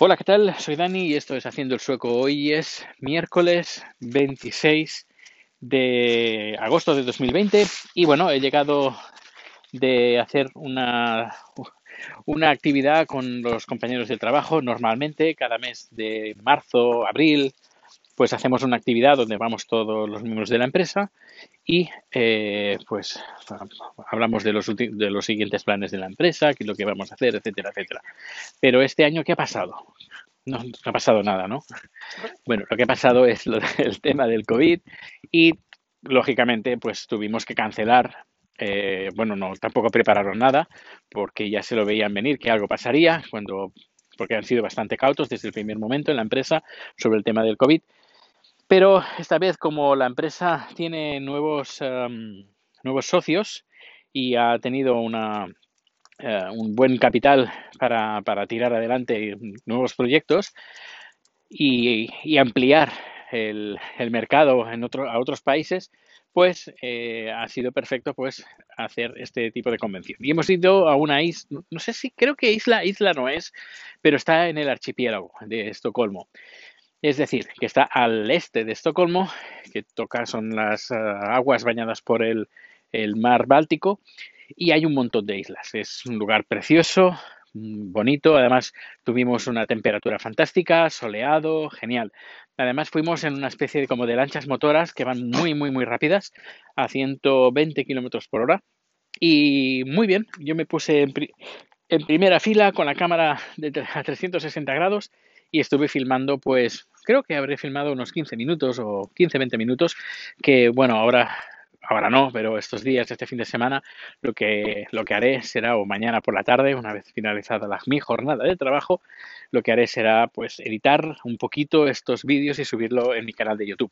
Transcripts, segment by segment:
Hola, ¿qué tal? Soy Dani y esto es Haciendo el Sueco. Hoy es miércoles 26 de agosto de 2020 y bueno, he llegado de hacer una, una actividad con los compañeros de trabajo. Normalmente cada mes de marzo, abril, pues hacemos una actividad donde vamos todos los miembros de la empresa y eh, pues hablamos de los, de los siguientes planes de la empresa, qué es lo que vamos a hacer, etcétera, etcétera. Pero este año, ¿qué ha pasado? No, ha pasado nada, ¿no? Bueno, lo que ha pasado es el tema del COVID y, lógicamente, pues tuvimos que cancelar eh, bueno, no, tampoco prepararon nada, porque ya se lo veían venir que algo pasaría, cuando, porque han sido bastante cautos desde el primer momento en la empresa sobre el tema del COVID. Pero esta vez, como la empresa tiene nuevos, em, nuevos socios y ha tenido una, eh, un buen capital para, para, tirar adelante nuevos proyectos y, ampliar el, mercado en otro, a otros países, pues eh, ha sido perfecto pues hacer este tipo de convención. Y hemos ido a una isla, no sé si creo que isla, isla no es, pero está en el archipiélago de Estocolmo. Es decir, que está al este de Estocolmo, que toca son las uh, aguas bañadas por el, el, mar Báltico, y hay un montón de islas. Es un lugar precioso, bonito, además tuvimos una temperatura fantástica, soleado, genial. Además fuimos en una especie de como de lanchas motoras que van muy, muy, muy rápidas, a 120 kilómetros por hora. Y muy bien, yo me puse en primera fila con la cámara de a 360 grados y estuve filmando, pues creo que habré filmado unos 15 minutos o 15-20 minutos, que bueno, ahora ahora no, pero estos días, este fin de semana, lo que, lo que haré será, o mañana por la tarde, una vez finalizada la, mi jornada de trabajo, lo que haré será pues editar un poquito estos vídeos y subirlo en mi canal de YouTube.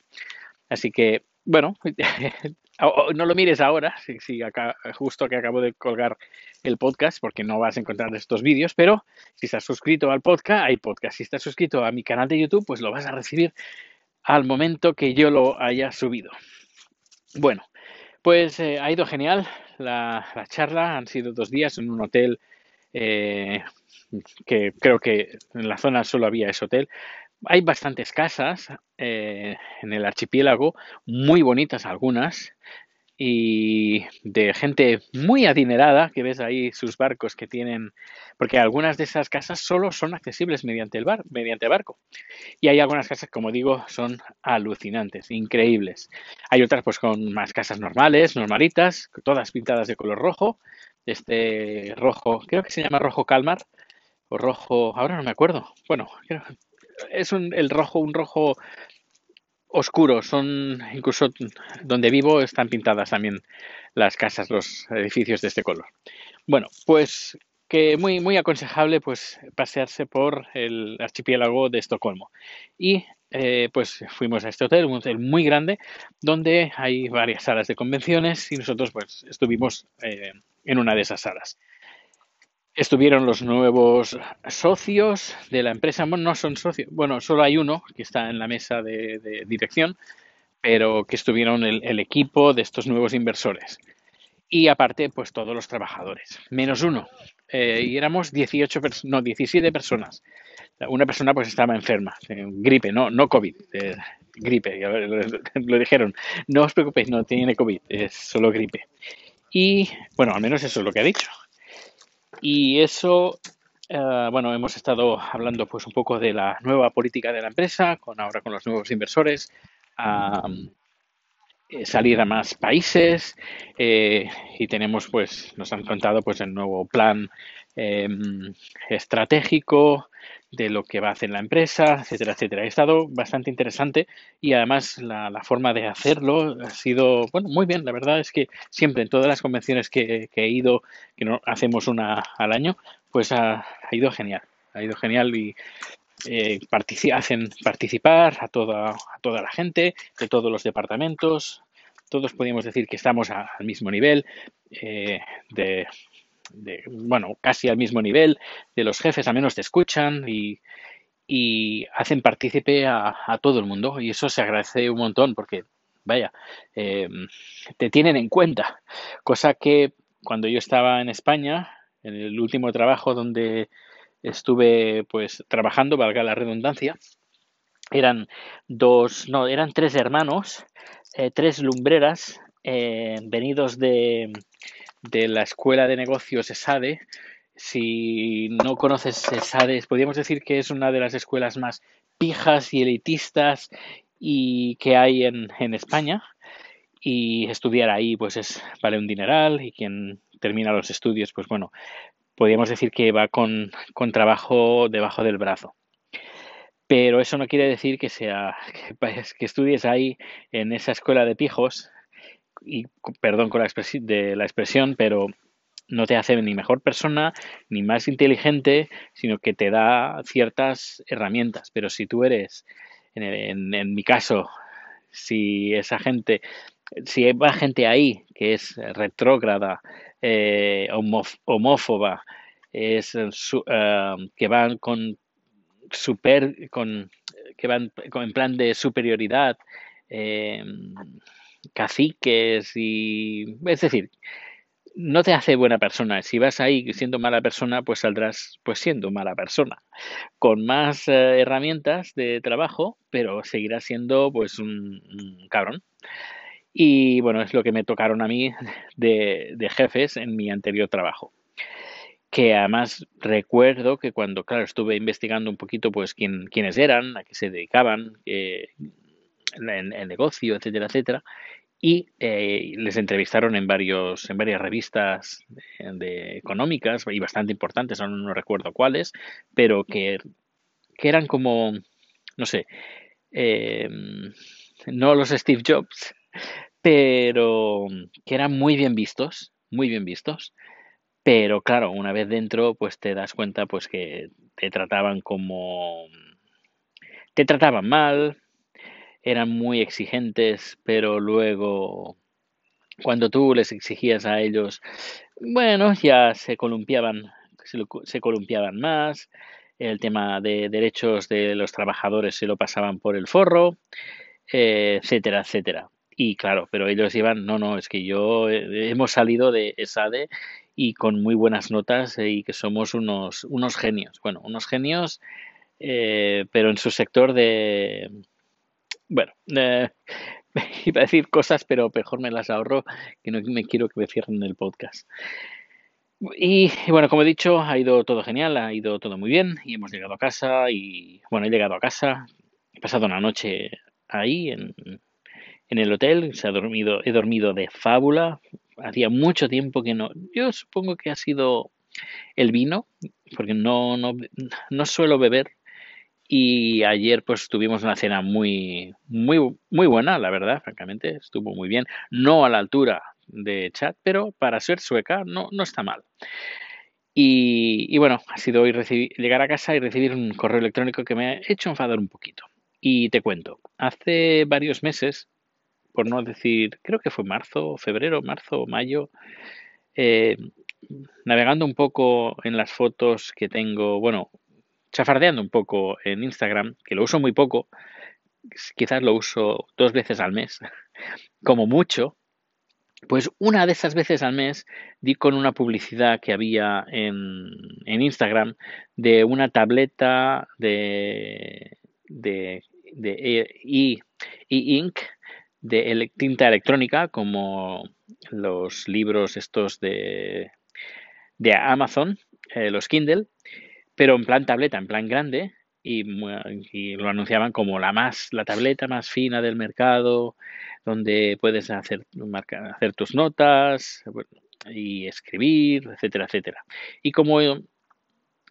Así que, bueno, no lo mires ahora, si, acá, justo que acabo de colgar el podcast, porque no vas a encontrar estos vídeos, pero si estás suscrito al podcast, hay podcast. Si estás suscrito a mi canal de YouTube, pues lo vas a recibir al momento que yo lo haya subido. Bueno, pues eh, ha ido genial. La, la, charla, han sido dos días en un hotel eh, que creo que en la zona solo había ese hotel, hay bastantes casas eh, en el archipiélago, muy bonitas algunas, y de gente muy adinerada, que ves ahí sus barcos que tienen, porque algunas de esas casas solo son accesibles mediante el bar, mediante barco. Y hay algunas casas, como digo, son alucinantes, increíbles. Hay otras pues con más casas normales, normalitas, todas pintadas de color rojo, este rojo, creo que se llama rojo calmar, o rojo, ahora no me acuerdo. Bueno, es un, el rojo, un rojo oscuro. Son incluso donde vivo están pintadas también las casas, los edificios de este color. Bueno, pues que muy muy aconsejable pues pasearse por el archipiélago de Estocolmo y eh, pues fuimos a este hotel un hotel muy grande donde hay varias salas de convenciones y nosotros pues estuvimos eh, en una de esas salas Estuvieron los nuevos socios de la empresa. Bueno, no son socios. Bueno, solo hay uno que está en la mesa de, dirección, pero que estuvieron el, equipo de estos nuevos inversores. Y aparte, pues todos los trabajadores. Menos uno. Eh, y éramos 18, no, 17 personas. Una persona pues estaba enferma, eh, gripe, no, no COVID, eh, gripe. Lo dijeron, no os preocupéis, no tiene COVID, es solo gripe. Y bueno, al menos eso es lo que ha dicho. Y eso, eh, bueno, hemos estado hablando pues un poco de la nueva política de la empresa, con ahora con los nuevos inversores, eh, salir a más países eh, y tenemos pues, nos han contado pues el nuevo plan em, estratégico de lo que va a hacer la empresa, etcétera, etcétera. Ha estado bastante interesante y además la, forma de hacerlo ha sido, bueno, muy bien. La verdad es que siempre en todas las convenciones que, he ido, que hacemos una al año, pues ha, ido genial. Ha ido genial y eh, hacen participar a toda, a toda la gente de todos los departamentos. Todos podríamos decir que estamos al mismo nivel eh, de de, bueno, casi al mismo nivel de los jefes, al menos te escuchan y, y hacen partícipe a, a, todo el mundo y eso se agradece un montón porque, vaya, eh, te tienen en cuenta, cosa que cuando yo estaba en España, en el último trabajo donde estuve pues trabajando, valga la redundancia. Eran dos, no, eran tres hermanos, eh, tres lumbreras, eh, venidos de, de la escuela de negocios ESADE. Si no conoces ESADE, podríamos decir que es una de las escuelas más pijas y elitistas y que hay en, en España. Y estudiar ahí pues es vale un dineral y quien termina los estudios pues bueno podríamos decir que va con, con trabajo debajo del brazo. Pero eso no quiere decir que sea que, que estudies ahí en esa escuela de pijos y perdón con la de la expresión pero no te hace ni mejor persona ni más inteligente sino que te da ciertas herramientas. Pero si tú eres en, en mi caso si esa gente, si hay gente ahí que es retrógrada, eh, homófoba, es eh, que van con super, con que van en plan de superioridad, eh, caciques y es decir, no te hace buena persona. Si vas ahí siendo mala persona, pues saldrás pues siendo mala persona, con más eh, herramientas de trabajo, pero seguirás siendo pues un, cabrón. Y bueno, es lo que me tocaron a mí de, de jefes en mi anterior trabajo que además recuerdo que cuando, claro, estuve investigando un poquito, pues, quién, quiénes eran, a qué se dedicaban, en el negocio, etcétera, etcétera, y eh, les entrevistaron en varios en varias revistas de, económicas y bastante importantes, aún no recuerdo cuáles, pero que, que eran como, no sé, eh, no los Steve Jobs, pero que eran muy bien vistos, muy bien vistos. Pero claro, una vez dentro, pues te das cuenta pues que te trataban como te trataban mal, eran muy exigentes, pero luego cuando tú les exigías a ellos, bueno, ya se columpiaban, se, columpiaban más, el tema de derechos de los trabajadores se lo pasaban por el forro, eh, etcétera, etcétera. Y claro, pero ellos iban, no, no, es que yo eh, hemos salido de ESADE y con muy buenas notas y que somos unos, unos genios. Bueno, unos genios, eh, pero en su sector de, bueno, eh, iba a decir cosas, pero mejor me las ahorro, que no me quiero que me cierren el podcast. Y, bueno, como he dicho, ha ido todo genial, ha ido todo muy bien y hemos llegado a casa y bueno, he llegado a casa, he pasado una noche ahí en, en el hotel, se ha dormido, he dormido de fábula, hacía mucho tiempo que no, yo supongo que ha sido el vino, porque no, no, no suelo beber y ayer pues tuvimos una cena muy, muy, muy buena, la verdad, francamente, estuvo muy bien. No a la altura de chat, pero para ser sueca no, no está mal. Y, bueno, ha sido hoy llegar a casa y recibir un correo electrónico que me ha hecho enfadar un poquito. Y te cuento, hace varios meses, por no decir, creo que fue marzo, febrero, marzo, mayo, eh, navegando un poco en las fotos que tengo, bueno, chafardeando un poco en Instagram, que lo uso muy poco, quizás lo uso dos veces al mes, como mucho, pues una de esas veces al mes di con una publicidad que había en, Instagram de una tableta de, e-ink, de tinta electrónica, como los libros estos de, de Amazon, eh, los Kindle, pero en plan tableta, en plan grande, y, lo anunciaban como la más, la tableta más fina del mercado, donde puedes hacer, hacer tus notas y escribir, etcétera, etcétera. Y como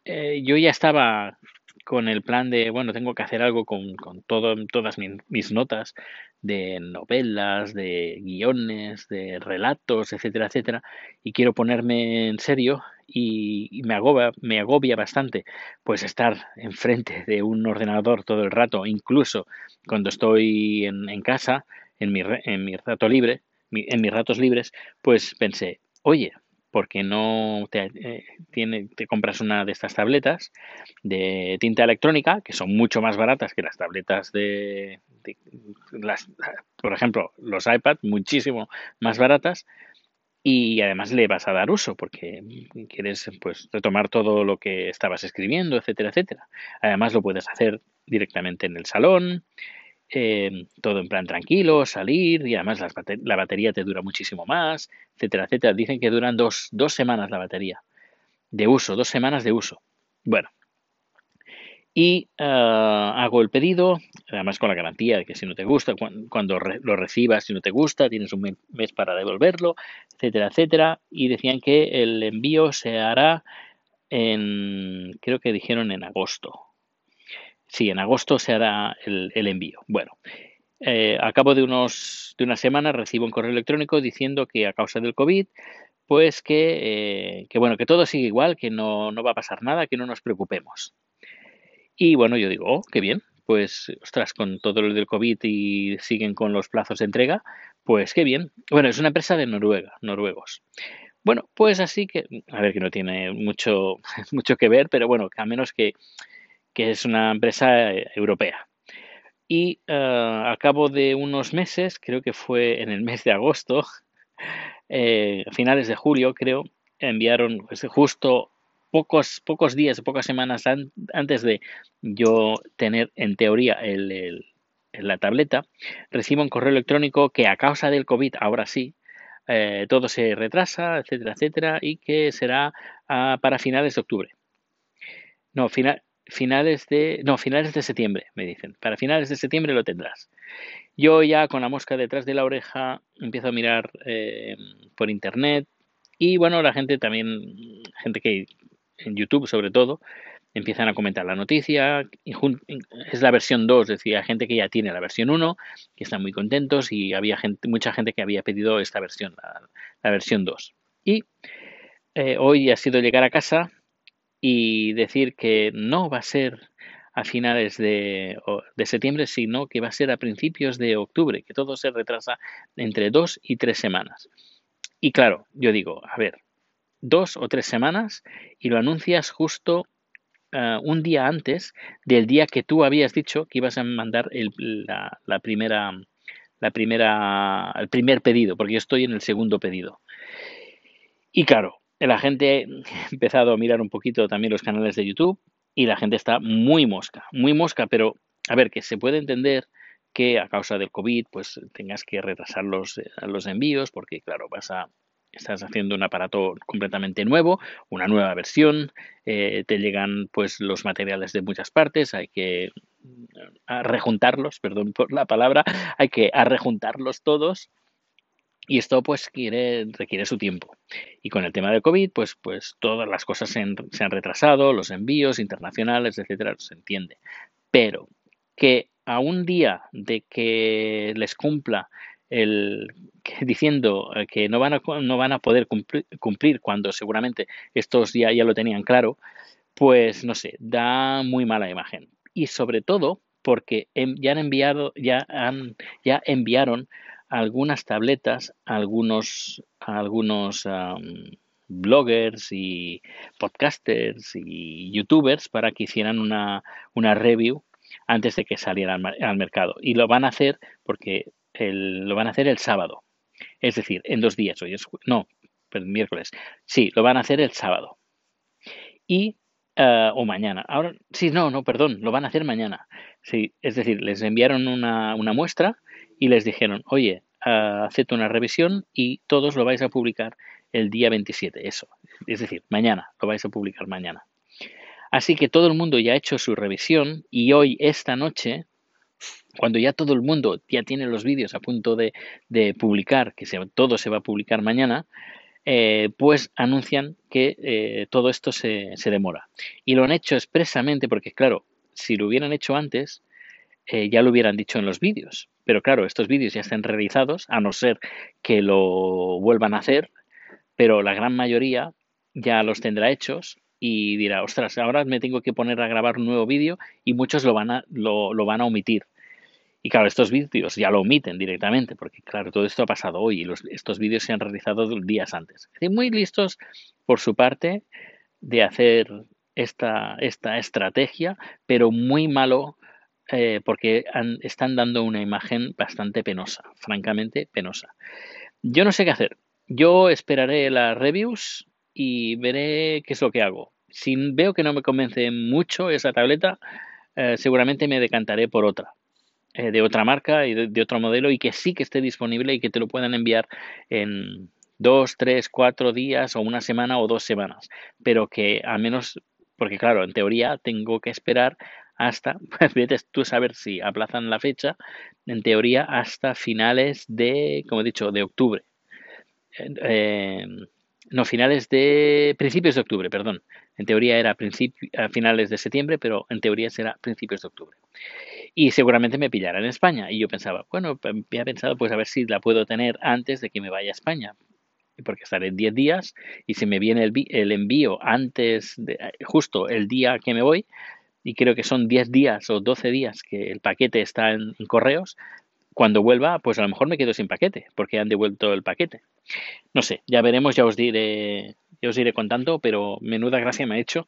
eh, yo ya estaba con el plan de, bueno, tengo que hacer algo con, con todo, todas mis, notas de novelas, de guiones, de relatos, etcétera, etcétera, y quiero ponerme en serio y, me, agobia, me agobia bastante pues estar enfrente de un ordenador todo el rato, incluso cuando estoy en, casa, en mi, en mi rato libre, en mis ratos libres, pues pensé, oye, porque no te, eh, te compras una de estas tabletas de tinta electrónica, que son mucho más baratas que las tabletas de, las, por ejemplo, los iPad, muchísimo más baratas, y además le vas a dar uso porque quieres pues retomar todo lo que estabas escribiendo, etcétera, etcétera. Además lo puedes hacer directamente en el salón, eh, todo en plan tranquilo, salir y además la batería te dura muchísimo más, etcétera, etcétera. Dicen que duran dos, dos semanas la batería de uso, dos semanas de uso. Bueno, y ah, hago el pedido, además con la garantía de que si no te gusta, cuando, lo recibas, si no te gusta, tienes un mes para devolverlo, etcétera, etcétera. Y decían que el envío se hará en, creo que dijeron en agosto. Sí, en agosto se hará el, envío. Bueno, eh, a cabo de, unos, de una semana recibo un correo electrónico diciendo que a causa del COVID, pues que, eh, que bueno, que todo sigue igual, que no, no va a pasar nada, que no nos preocupemos. Y bueno, yo digo, oh, qué bien, pues, ostras, con todo lo del COVID y siguen con los plazos de entrega, pues qué bien. Bueno, es una empresa de Noruega, noruegos. Bueno, pues así que, a ver, que no tiene mucho, mucho que ver, pero bueno, a menos que, que es una empresa eh, europea. Y uh, a cabo de unos meses, creo que fue en el mes de agosto, eh, a finales de julio, creo, enviaron pues, justo pocos, pocos días, pocas semanas antes de yo tener en teoría el, la tableta, recibo un correo electrónico que a causa del COVID, ahora sí, eh, todo se retrasa, etcétera, etcétera, y que será ah, para finales de octubre. No, finales de. No, finales de septiembre, me dicen. Para finales de septiembre lo tendrás. Yo ya con la mosca detrás de la oreja empiezo a mirar eh, por internet. Y bueno, la gente también, gente que en YouTube sobre todo, empiezan a comentar la noticia. Es la versión 2, es decir, hay gente que ya tiene la versión 1, que están muy contentos y había gente, mucha gente que había pedido esta versión, la, versión 2. Y eh, hoy ha sido llegar a casa y decir que no va a ser a finales de, de, septiembre, sino que va a ser a principios de octubre, que todo se retrasa entre dos y tres semanas. Y claro, yo digo, a ver, dos o tres semanas y lo anuncias justo eh, un día antes del día que tú habías dicho que ibas a mandar el, la, la, primera la primera el primer pedido porque yo estoy en el segundo pedido. Y claro la gente ha empezado a mirar un poquito también los canales de YouTube y la gente está muy mosca muy mosca pero a ver que se puede entender que a causa del COVID pues tengas que retrasar los, eh, los envíos porque claro vas a estás haciendo un aparato completamente nuevo, una nueva versión, eh, te llegan pues los materiales de muchas partes, hay que mm, rejuntarlos, perdón por la palabra, hay que rejuntarlos todos y esto pues quiere, requiere su tiempo. Y con el tema del COVID, pues, pues todas las cosas se han retrasado, los envíos internacionales, etcétera, se entiende. Pero que a un día de que les cumpla el, diciendo eh, que no van a, no van a poder cumplir, cuando seguramente estos ya, ya lo tenían claro, pues no sé, da muy mala imagen. Y sobre todo porque ya han enviado, ya han, ya enviaron algunas tabletas a algunos, algunos bloggers y podcasters y youtubers para que hicieran una, una review antes de que salieran al mercado. Y lo van a hacer porque lo van a hacer el sábado. Es decir, en dos días. Hoy es, no, el miércoles. Sí, lo van a hacer el sábado. Y, eh, o mañana. Ahora, sí, no, no, perdón, lo van a hacer mañana. Sí, es decir, les enviaron una, una muestra y les dijeron, oye, uh, una revisión y todos lo vais a publicar el día 27. Eso. Es decir, mañana, lo vais a publicar mañana. Así que todo el mundo ya ha hecho su revisión y hoy, esta noche, cuando ya todo el mundo ya tiene los vídeos a punto de, publicar, que todo se va a publicar mañana, eh, pues anuncian que eh, todo esto se, demora. Y lo han hecho expresamente porque, claro, si lo hubieran hecho antes, eh, ya lo hubieran dicho en los vídeos. Pero claro, estos vídeos ya están realizados, a no ser que lo vuelvan a hacer, pero la gran mayoría ya los tendrá hechos y dirá, ostras, ahora me tengo que poner a grabar un nuevo vídeo y muchos lo van a, lo van a omitir. Y claro, estos vídeos ya lo omiten directamente, porque claro, todo esto ha pasado hoy y estos vídeos se han realizado días antes. muy listos por su parte de hacer esta, esta estrategia, pero muy malo eh, porque están dando una imagen bastante penosa, francamente penosa. Yo no sé qué hacer. yo esperaré las reviews y veré qué es lo que hago. Si veo que no me convence mucho esa tableta, eh, seguramente me decantaré por otra, eh, de otra marca y de, otro modelo y que sí que esté disponible y que te lo puedan enviar en dos, tres, cuatro días o una semana o dos semanas, pero que al menos, porque claro, en teoría tengo que esperar hasta, pues tú saber si aplazan la fecha, en teoría hasta finales de, como he dicho, de octubre. Eh, no, finales de principios de octubre, perdón. En teoría era a finales de septiembre, pero en teoría será principios de octubre. Y seguramente me pillará en España. Y yo pensaba, bueno, había pensado pues a ver si la puedo tener antes de que me vaya a España. Porque estaré 10 días y si me viene el, envío antes de justo el día que me voy, y creo que son 10 días o 12 días que el paquete está en correos, cuando vuelva, pues a lo mejor me quedo sin paquete, porque han devuelto el paquete. No sé, ya veremos, ya os diré, ya os iré contando, pero menuda gracia me ha hecho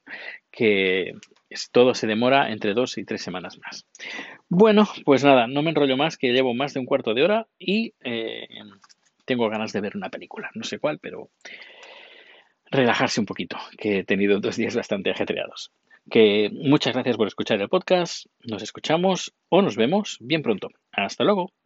que todo se demora entre dos y tres semanas más. Bueno, pues nada, no me enrollo más, que llevo más de un cuarto de hora y eh, tengo ganas de ver una película, no sé cuál, pero relajarse un poquito, que he tenido dos días bastante ajetreados. Que muchas gracias por escuchar el podcast, nos escuchamos o nos vemos bien pronto. Hasta luego.